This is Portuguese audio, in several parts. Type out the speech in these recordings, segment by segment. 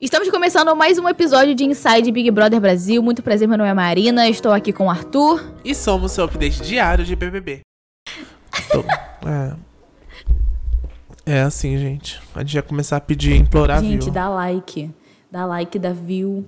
Estamos começando mais um episódio de Inside Big Brother Brasil. Muito prazer, meu nome é Marina, estou aqui com o Arthur. E somos seu update diário de BBB. Tô- é. É assim, gente. A gente vai começar a pedir, implorar Gente, view. dá like. Dá like, dá view.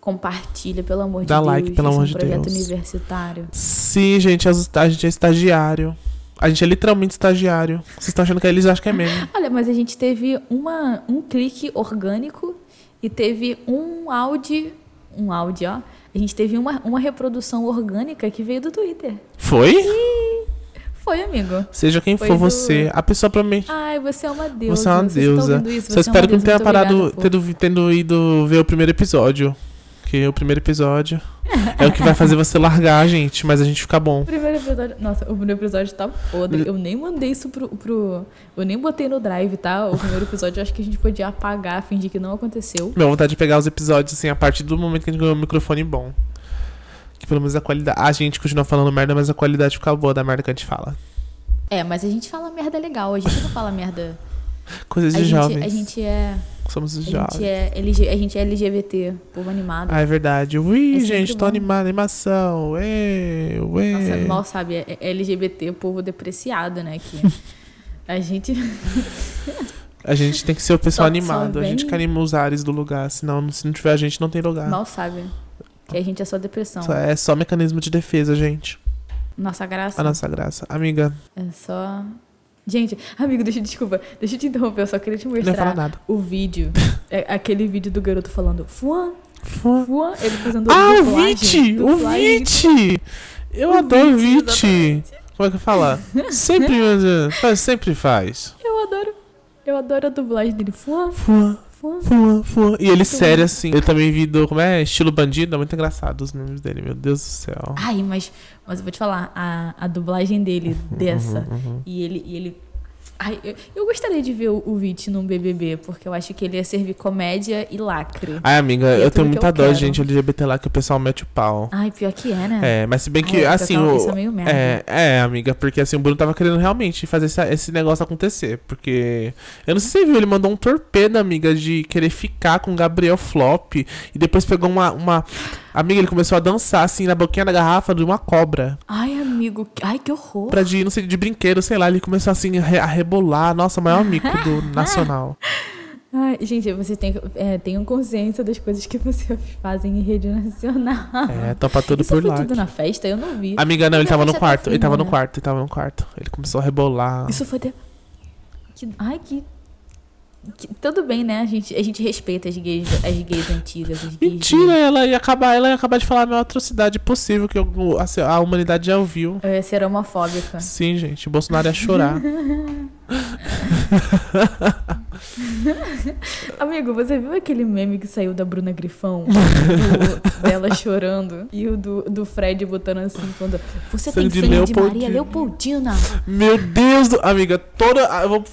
Compartilha, pelo amor Dá de like, Deus. pelo Esse é amor um de projeto Deus. universitário. Sim, gente, a gente é estagiário. A gente é literalmente estagiário. Vocês estão achando que eles acham que é meme. Olha, mas a gente teve uma, um clique orgânico e teve um áudio. Um áudio, ó. A gente teve uma, uma reprodução orgânica que veio do Twitter. Foi? Foi, amigo. Seja quem Foi for do- você, a pessoa provavelmente. Ai, você é uma deusa. Você é uma deusa. isso? Só é espero uma que não tenha parado obrigada, tendo, tendo ido ver o primeiro episódio. Porque o primeiro episódio é o que vai fazer você largar, gente, mas a gente fica bom. O primeiro episódio. Nossa, o primeiro episódio tá podre. Eu nem mandei isso pro, pro. Eu nem botei no drive, tá? O primeiro episódio eu acho que a gente podia apagar, fingir que não aconteceu. Minha vontade de pegar os episódios, assim, a partir do momento que a gente ganhou um microfone bom. Que pelo menos a qualidade. A gente continua falando merda, mas a qualidade fica boa da merda que a gente fala. É, mas a gente fala merda legal. A gente não fala merda. Coisas A de gente, jovens. a gente é. Somos os A gente é, LG, a gente é LGBT, povo animado. Ah, é verdade. Ui, É gente, tô bom. animado, animação. Ué, ué. Nossa, mal sabe, é é LGBT, povo depreciado, né? Que a gente. A gente tem que ser o pessoal Só- animado. só A gente vem- que anima os ares do lugar. Senão, se não tiver a gente, não tem lugar. mal sabe. Que a gente é só depressão. Só- É só mecanismo de defesa, gente. Nossa graça. A nossa graça. Amiga, É só. Gente, amigo, deixa, desculpa, deixa eu te interromper, eu só queria te mostrar o vídeo. É aquele vídeo do garoto falando Fuan, Fua. Fuan, ele fazendo Ah, o Vit! O. Vit! Eu O adoro o Vit! Como é que fala? Sempre, faz- sempre faz. Eu adoro. Eu adoro a dublagem dele. Fuan, Fua, Fuan. Fua, fua. E ele sério assim. Eu também vi do. Como é? Estilo bandido. É muito engraçado os nomes dele, meu Deus do céu. Ai, mas, mas eu vou te falar, a, a dublagem dele, dessa, Uhum, e ele. E ele ai, eu, eu gostaria de ver o, o Vit num BBB, porque eu acho que ele ia servir comédia e lacre. Ai, amiga, é eu tenho muita eu dó, quero. gente, LGBT lá que o pessoal mete o pau. Ai, pior que é, né? É, mas se bem que, Ai, pior assim, é- o. É meio merda. É, é, amiga, porque assim, o Bruno tava querendo realmente fazer essa- esse negócio acontecer. Porque. Eu não sei se você viu, ele mandou um torpedo, amiga, de querer ficar com o Gabriel Flop. E depois pegou uma. uma... Amiga, ele começou a dançar, assim, na boquinha da garrafa de uma cobra. Ai, amigo, ai, que horror. Pra de, não sei, de brinquedo, sei lá. Ele começou assim a, re- a rebolar. Nossa, o maior mico do nacional. Ai, gente, vocês têm, é, tenham consciência das coisas que vocês fazem em rede nacional. É, topa tudo Isso por foi lá. tudo na festa? Eu não vi. Amiga, não, ele tava no quarto. Ele tava no quarto, ele tava no quarto. Ele começou a rebolar. Isso foi... De... Que... Ai, que... Tudo bem, né? A gente, a gente respeita as gays, as gays antigas. As gays Mentira, ela ia acabar, ela ia acabar de falar a maior atrocidade possível que o- a, a humanidade já ouviu. Eu ia ser homofóbica. Sim, gente, o Bolsonaro ia chorar. Amigo, você viu aquele meme que saiu da Bruna Grifão? Do- dela chorando. E o do, do Fred botando assim, quando... Você tem Sangue de sangue de Leopoldina." Maria Leopoldina. Meu Deus do. Amiga, toda. ah, vou-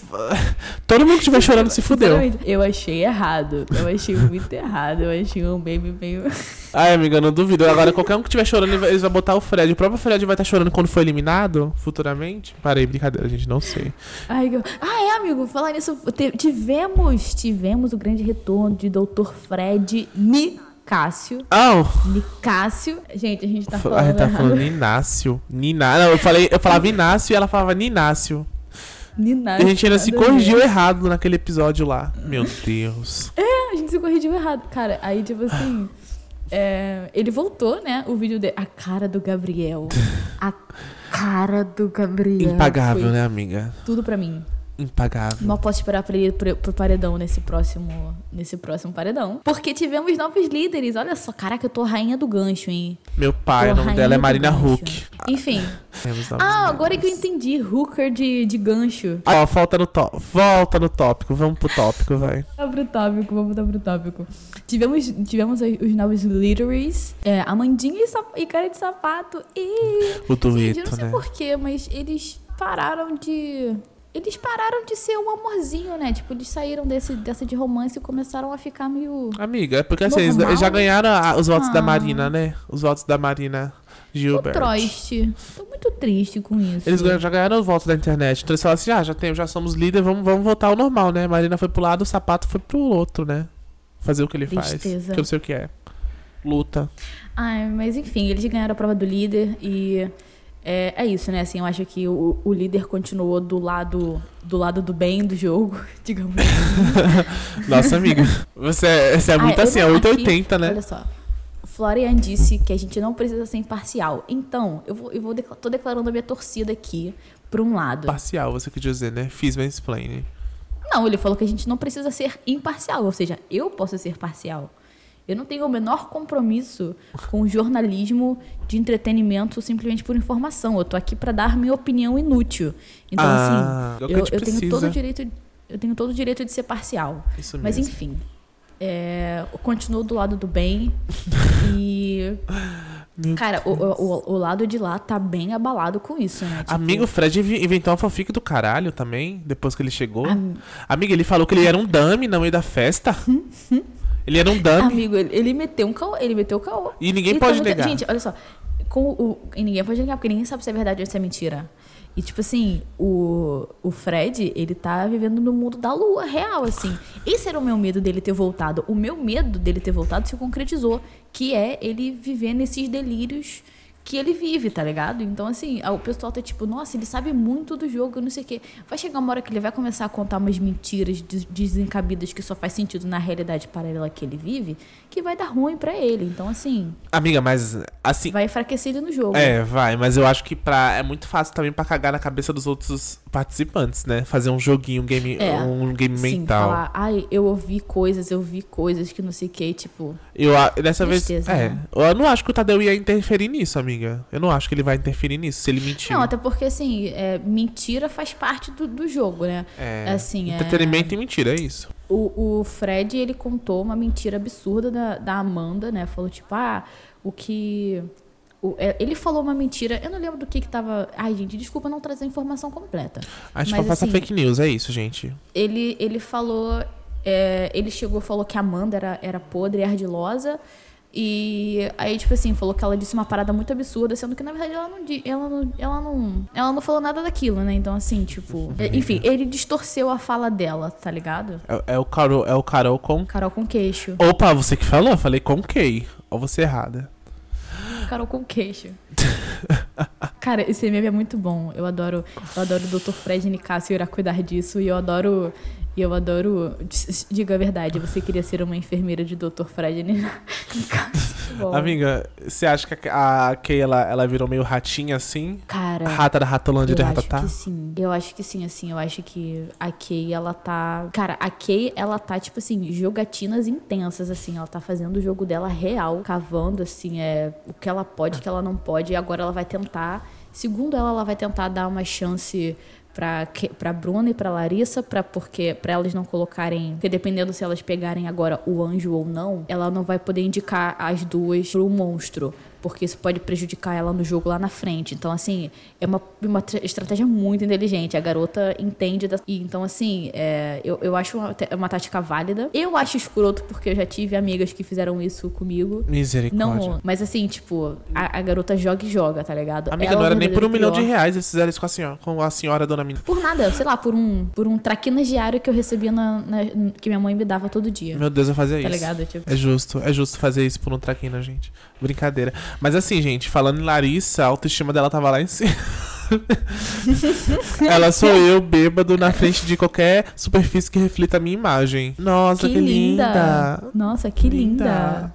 todo mundo que estiver chorando se fudeu. Eu achei errado. Eu achei muito errado. Eu achei um meme meio... Ai, amiga, não duvido. Agora, qualquer um que estiver chorando, eles vão botar o Fred. O próprio Fred vai estar chorando quando for eliminado, futuramente. Parei, brincadeira, gente, não sei. Ai, eu- Ah, é, amigo, falar nisso, te- tivemos, tivemos o grande retorno de Dr. Fred Nicásio. Ah, Nicásio. Gente, a gente tá a falando gente tá errado. falando Ninácio. Niná... Não, eu, falei, eu falava Inácio e ela falava Ninácio. E Ninácio. a gente ainda se a corrigiu errado naquele episódio lá. Meu Deus. A gente se corrigiu errado. Cara, aí, tipo assim. é, ele voltou, né? O vídeo dele. A cara do Gabriel. A cara do Gabriel. Impagável, né, amiga? Tudo pra mim. Impagável. Mal posso esperar pra ele ir pro, pro paredão nesse próximo, nesse próximo paredão. Porque tivemos novos líderes. Olha só, caraca, eu tô rainha do gancho, hein? Meu pai, Tô o nome dela é Marina. Huck. Enfim. Ah, agora que eu entendi. Hooker de, de gancho. Ó, volta no tópico. Volta no tópico. Vamos pro tópico, vai. Tá pro tópico, vamos dar pro tópico. Tivemos, tivemos os os novos líderes. É, Amandinha e, e cara de sapato. E. O Gente, eu dueto, não sei né? porquê, mas eles pararam de. Eles pararam de ser um amorzinho, né? Tipo, eles saíram desse, dessa de romance e começaram a ficar meio. Amiga, é porque assim, eles, Normal. já ganharam a- os votos da Ah. Marina, né? Os votos da Marina Tô Gilbert. triste. Tô muito triste com isso. Eles ganham- já ganharam os votos da internet. Então eles falaram assim: ah, já, tem, já somos líder, vamos, vamos votar ao normal, né? Marina foi pro lado, o sapato foi pro outro, né? fazer o que ele faz. Tristeza. Que eu não sei o que é. Luta. Ai, mas enfim, eles ganharam a prova do líder e é, é isso, né? Assim, eu acho que o, o líder continuou do lado do lado do bem do jogo, digamos assim. Nossa, amiga. Você é, você é muito Ah, eu assim, é não- 880, aqui, né? Olha só. Florian disse que a gente não precisa ser imparcial. Então, eu vou, eu vou decla- tô declarando a minha torcida aqui por um lado. Parcial, você quer dizer, né? Fiz mansplaining. Não, ele falou que a gente não precisa ser imparcial, ou seja, eu posso ser parcial. Eu não tenho o menor compromisso com o jornalismo de entretenimento simplesmente por informação. Eu tô aqui para dar minha opinião inútil. Então, Ah, é assim, que eu, eu tenho todo o direito, eu tenho todo o direito de ser parcial. Isso Mas mesmo. enfim, é, eu continuo do lado do bem e Meu cara, o, o, o lado de lá tá bem abalado com isso, né? Tipo, Amigo, o Fred inventou uma fanfic do caralho também, depois que ele chegou. am- Amiga, ele falou que ele era um dummy no meio da festa. Ele era um dummy. amigo, ele, ele meteu um caô, ele meteu o caô. E ninguém pode tá negar. Gente, olha só. Com o, e ninguém pode negar, porque ninguém sabe se é verdade ou se é mentira. E, tipo assim, o, o Fred, ele tá vivendo no mundo da lua, real, assim. Esse era o meu medo dele ter voltado. O meu medo dele ter voltado se concretizou, que é ele viver nesses delírios que ele vive, tá ligado? Então, assim, o pessoal tá tipo, nossa, ele sabe muito do jogo, não sei o quê. Vai chegar uma hora que ele vai começar a contar umas mentiras des- desencabidas que só faz sentido na realidade paralela que ele vive, que vai dar ruim pra ele. Então, assim, Amiga, mas assim. vai enfraquecer ele no jogo. É, vai, mas eu acho que pra, é muito fácil também pra cagar na cabeça dos outros participantes, né? Fazer um joguinho, um game, É, um game Sim, mental. falar, ai, eu ouvi coisas, eu vi coisas que não sei o que, tipo, Eu, dessa Tristeza, vez. É. né? Eu não acho que o Tadeu ia interferir nisso, amiga. Eu não acho que ele vai interferir nisso, se ele mentir. Não, até porque, assim, é, mentira faz parte do, do jogo, né? É. Assim, é- Entretenimento e mentira, é isso. O, o Fred, ele contou uma mentira absurda da, da Amanda, né? Falou, tipo, ah, o que... o- é, ele falou uma mentira, eu não lembro do que que tava... Ai, gente, desculpa não trazer a informação completa. A gente vai passar assim, fake news, é isso, gente. Ele, ele falou... é, ele chegou e falou que a Amanda era, era podre e ardilosa. E aí, tipo assim, falou que ela disse uma parada muito absurda, sendo que na verdade ela não, ela não, ela não, ela não falou nada daquilo, né? Então, assim, tipo. Enfim, ele distorceu a fala dela, tá ligado? É, é o Carol, é o Carol com. Carol com queixo. Opa, você que falou? Eu falei com K. Ou você errada. Carol com queixo. Cara, esse meme é muito bom. Eu adoro, eu adoro o Dr. Fred Nicásio irá cuidar disso. E eu adoro. E eu adoro. Diga a verdade, você queria ser uma enfermeira de Dr. Fred Nicásio. Bom. Amiga, você acha que a Kay ela, ela virou meio ratinha assim? Cara. Rata da Ratolândia de Eu acho Ratatá? que sim. Eu acho que sim, assim. Eu acho que a Kay, ela tá. Cara, a Kay, ela tá, tipo assim, jogatinas intensas, assim. Ela tá fazendo o jogo dela real, cavando, assim, é o que ela pode, o que ela não pode. E agora ela vai tentar. Segundo ela, ela vai tentar dar uma chance que- pra Bruna e pra Larissa, pra, porque, pra elas não colocarem. Porque dependendo se elas pegarem agora o anjo ou não, ela não vai poder indicar as duas pro monstro. Porque isso pode prejudicar ela no jogo lá na frente. Então, assim, é uma, uma tra- estratégia muito inteligente. A garota entende. Da... E, então, assim, é, eu, eu acho uma, uma tática válida. Eu acho escroto porque eu já tive amigas que fizeram isso comigo. Misericórdia. Não, mas assim, tipo, a, a garota joga e joga, tá ligado? Amiga, Ela não era nem por um milhão de reais eles fizeram isso com a senhora, com a senhora dona Mina. Por nada, sei lá, por um, por um traquinas diário que eu recebia na, na- que minha mãe me dava todo dia. Meu Deus, eu fazia Tá isso. ligado? Tipo, É justo, é justo fazer isso por um traquina, gente. Brincadeira. Mas assim, gente, falando em Larissa, a autoestima dela tava lá em cima. Ela sou eu, bêbado, na frente de qualquer superfície que reflita a minha imagem. Nossa, que, linda. Nossa, que linda.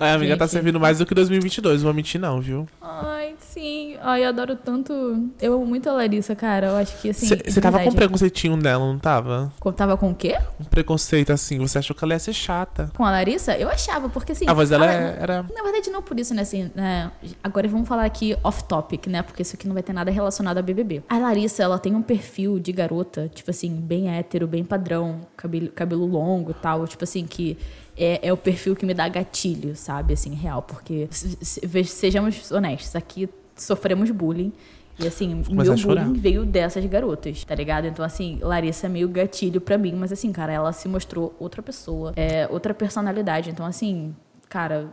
A amiga tá Gente. servindo mais do que 2022, não vou mentir não, viu? Ai, sim. Ai, eu adoro tanto. Eu amo muito a Larissa, cara. Eu acho que assim. Você tava com um preconceitinho dela, não tava? eu Tava com o quê? Um preconceito assim, você achou que ela ia ser chata. Com a Larissa? Eu achava, porque assim. A voz dela é- era. Na verdade, não por isso, né? Assim, né? Agora vamos falar aqui off-topic, né? Porque isso aqui não vai ter nada relacionado a BBB. A Larissa, ela tem um perfil de garota, tipo assim, bem hétero, bem padrão, cabelo, cabelo longo e tal. Tipo assim, que é, é o perfil que me dá gatilho, sabe? Assim, real. Porque, se- se- ve- sejamos honestos, aqui sofremos bullying. E assim, meu bullying veio dessas garotas, tá ligado? Então, assim, Larissa é meio gatilho pra mim, mas assim, cara, ela se mostrou outra pessoa, é, outra personalidade. Então, assim, cara,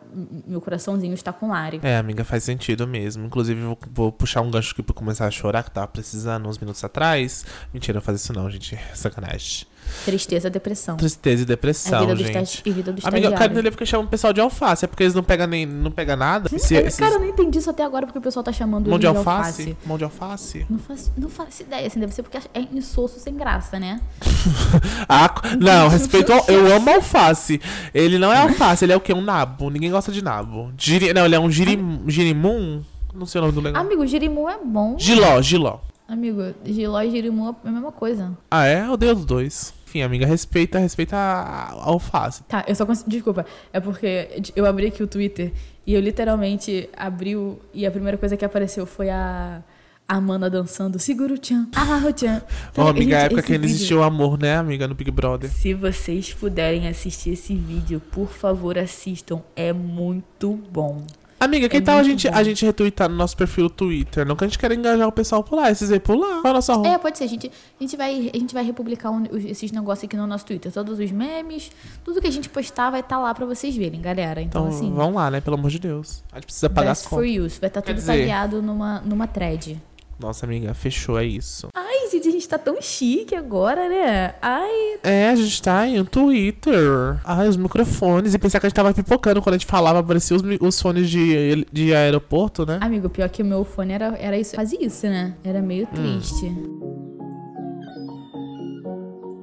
meu coraçãozinho está com Lari. É, amiga, faz sentido mesmo. Inclusive, vou, vou puxar um gancho aqui pra começar a chorar, que tava precisando uns minutos atrás. Mentira, não faz isso não, gente. Sacanagem. Tristeza, depressão. Tristeza e depressão, vida do gente. e vida do Amiga, estagiário. entender porque chamam o pessoal de alface. É porque eles não pegam nem não pega nada. Esse, É, esses- Cara, eu não entendi isso até agora porque o pessoal tá chamando mão ele de alface? Mão de alface? Não faço, não faço ideia, assim, deve ser porque é insosso sem graça, né? Ah, não, respeito ao, Eu amo alface. Ele não é alface, ele é o quê? Um nabo. Ninguém gosta de nabo. Giri, não, ele é um girim, girimum. Não sei o nome do negócio. Amigo, girimu é bom. Giló, giló. Amigo, giló e girimu é a mesma coisa. Ah, é? Eu odeio os dois. Enfim, amiga, respeita, respeita a, a alface. Tá, eu só consigo. Desculpa, é porque eu abri aqui o Twitter e eu literalmente abri o. E a primeira coisa que apareceu foi a. A Amanda dançando, segura o tchan, ah, o tchan. Ó, amiga, a Gente, época que ainda existia o amor, né, amiga, no Big Brother. Se vocês puderem assistir esse vídeo, por favor, assistam. É muito bom. Amiga, que É tal a gente, bom. a gente retweetar no nosso perfil do Twitter? Não que a gente quer engajar o pessoal por lá, esses aí por lá. Qual a nossa roupa? É, pode ser. A gente, a gente, vai, a gente vai republicar um- esses negócios aqui no nosso Twitter. Todos os memes, tudo que a gente postar vai estar lá pra vocês verem, galera. Então, Então, assim, vamos lá, né? Pelo amor de Deus. A gente precisa pagar as best for contas. use. Vai estar Quer tudo dizer- tagueado numa, numa thread. Nossa, amiga, fechou, é isso. Ai, gente, a gente tá tão chique agora, né? Ai, É, a gente tá em um Twitter. Ai, os microfones. E pensar que a gente tava pipocando quando a gente falava, apareciam os, os fones de, de aeroporto, né? amigo, pior que o meu fone era, era isso, fazia isso, né? Era meio Hum. triste.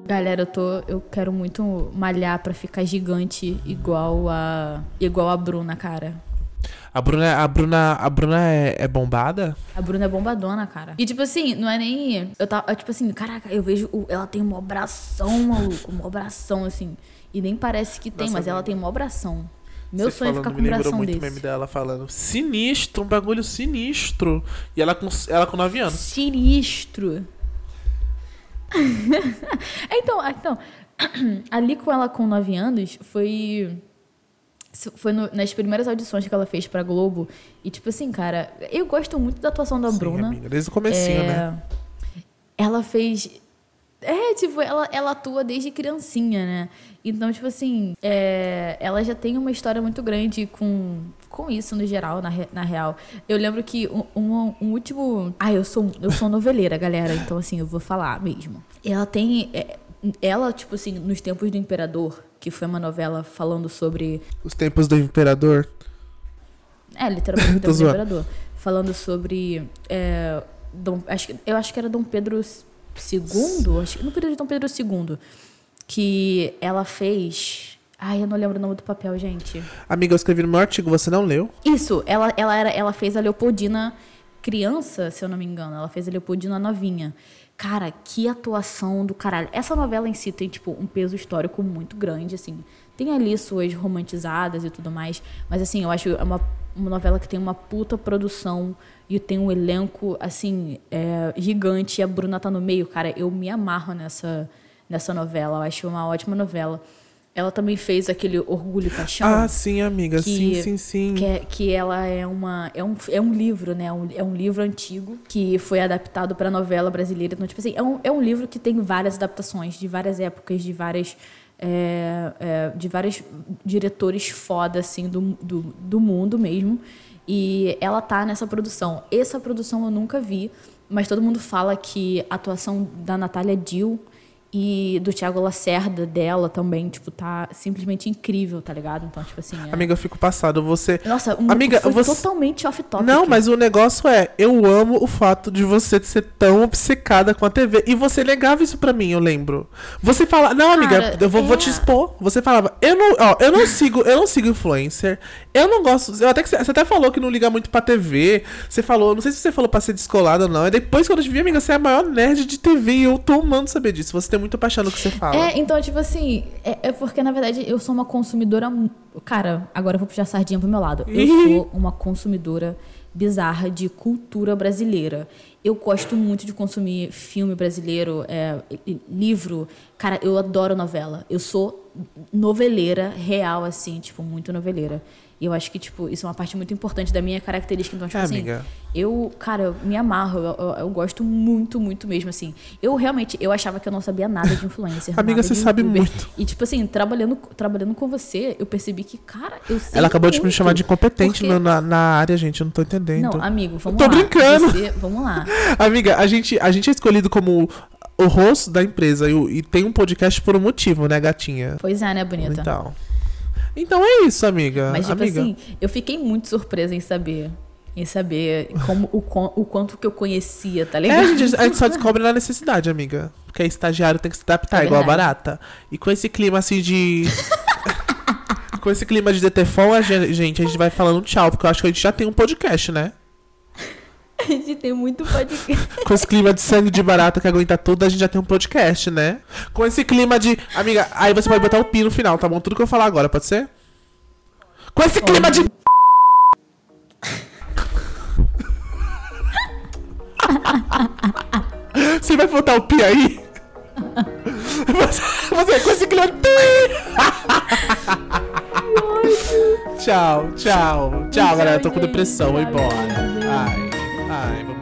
Galera, eu tô. Eu quero muito malhar pra ficar gigante igual a. igual a Bruna, cara. A Bruna, a Bruna, a Bruna é, é bombada? A Bruna é bombadona, cara. E tipo assim, não é nem. Eu tava. Tipo assim, caraca, eu vejo. o- Ela tem um abração, maluco. Um abração, assim. E nem parece que tem, Nossa, mas ela tem um abração. Meu Você sonho é ficar com um abração muito desse. meme dela falando sinistro, um bagulho sinistro. E ela com, ela com 9 anos. Sinistro. então, então, ali com ela com 9 anos foi. Foi no- nas primeiras audições que ela fez pra Globo. E, tipo assim, cara, eu gosto muito da atuação da Sim, Bruna. amiga, desde o comecinho, É, né? Ela fez. É, tipo, ela, ela atua desde criancinha, né? Então, tipo assim, é, ela já tem uma história muito grande com, com isso no geral, na, na real. Eu lembro que um, um- um último. Ah, eu sou, eu sou noveleira, galera, então assim, eu vou falar mesmo. Ela tem. é, ela, tipo assim, nos tempos do Imperador, que foi uma novela falando sobre Os tempos do imperador. é, literalmente Tô Dom zoando. Imperador. Falando sobre. é, Dom, acho, que- eu acho que era Dom Pedro II, acho, que- no período de Dom Pedro II, que ela fez. Ai, eu não lembro o nome do papel, gente. Amiga, eu escrevi no meu artigo, você não leu? Isso, ela, ela, era, ela fez a Leopoldina criança, se eu não me engano. Ela fez a Leopoldina novinha. Cara, que atuação do caralho. Essa novela em si tem, tipo, um peso histórico muito grande, assim. Tem ali suas romantizadas e tudo mais. Mas, assim, eu acho é uma, uma novela que tem uma puta produção e tem um elenco, assim, é, gigante. E a Bruna tá no meio, cara. Eu me amarro nessa, nessa novela. Eu acho uma ótima novela. Ela também fez aquele Orgulho e Paixão. Ah, sim, amiga. que- sim, sim, sim. Que, é- que ela é uma é um, é um livro, né? Um- é um livro antigo que foi adaptado para novela brasileira. Então, tipo assim, é um, é um livro que tem várias adaptações de várias épocas, de várias é, é, de vários diretores foda assim do, do, do mundo mesmo. E ela tá nessa produção. Essa produção eu nunca vi, mas todo mundo fala que a atuação da Natália Dill e do Thiago Lacerda dela também, tipo, tá simplesmente incrível, tá ligado? Então, tipo assim. é- Amiga, eu fico passado. Você. nossa, um, Amiga, foi você- totalmente off-topic. Não, mas o negócio é, eu amo o fato de você ser tão obcecada com a TV. E você negava isso pra mim, eu lembro. Você fala, não, amiga, Cara, eu vou, vou é- te expor. Você falava, eu não, ó, eu não sigo, eu não sigo influencer. Eu não gosto. Eu até que você, você até falou que não liga muito pra TV. Você falou, não sei se você falou pra ser descolada ou não. E depois, quando eu te vi, amiga, você é a maior nerd de TV. E eu tô amando saber disso. Você tem muita paixão no que você fala. É, então, tipo assim, é, é porque, na verdade, eu sou uma consumidora. Cara, agora eu vou puxar a sardinha pro meu lado. Eu sou uma consumidora bizarra de cultura brasileira. Eu gosto muito de consumir filme brasileiro, é, livro. Cara, eu adoro novela. Eu sou noveleira real, assim, tipo, muito noveleira. E eu acho que, tipo, isso é uma parte muito importante da minha característica. Então, tipo É, assim, amiga. eu, cara, eu me amarro, eu, eu- eu gosto muito, muito mesmo, assim. Eu realmente, eu achava que eu não sabia nada de influencer. Amiga, você sabe youtuber. muito. E, tipo assim, trabalhando, trabalhando com você, eu percebi que, cara, eu sei Ela acabou de me muito. chamar de incompetente Porque- na, na área, gente. Eu não tô entendendo. Não, amigo, vamos Tô lá. brincando. Você- vamos lá. Amiga, a gente, a gente é escolhido como o rosto da empresa e, e tem um podcast por um motivo, né, gatinha? Pois é, né, bonita? Então. Então é isso, amiga. Mas, tipo amiga. assim, eu fiquei muito surpresa em saber. Em saber como, o, o quanto que eu conhecia, tá É, ligado? a gente, a gente só descobre na necessidade, amiga. Porque estagiário tem que se adaptar, É igual a barata. E com esse clima assim de. com esse clima de DTFON, a gen- gente, a gente vai falando tchau, porque eu acho que a gente já tem um podcast, né? A gente tem muito podcast. Com esse clima de sangue de barata que aguenta tudo, a gente já tem um podcast, né? Com esse clima de. Amiga, aí você pode botar o pi no final, tá bom? Tudo que eu falar agora, pode ser? Com esse clima de. Você vai botar o pi aí? Você, você com esse clima de. tchau, tchau. Tchau, galera. Eu tô com depressão. Vou embora. Ai. time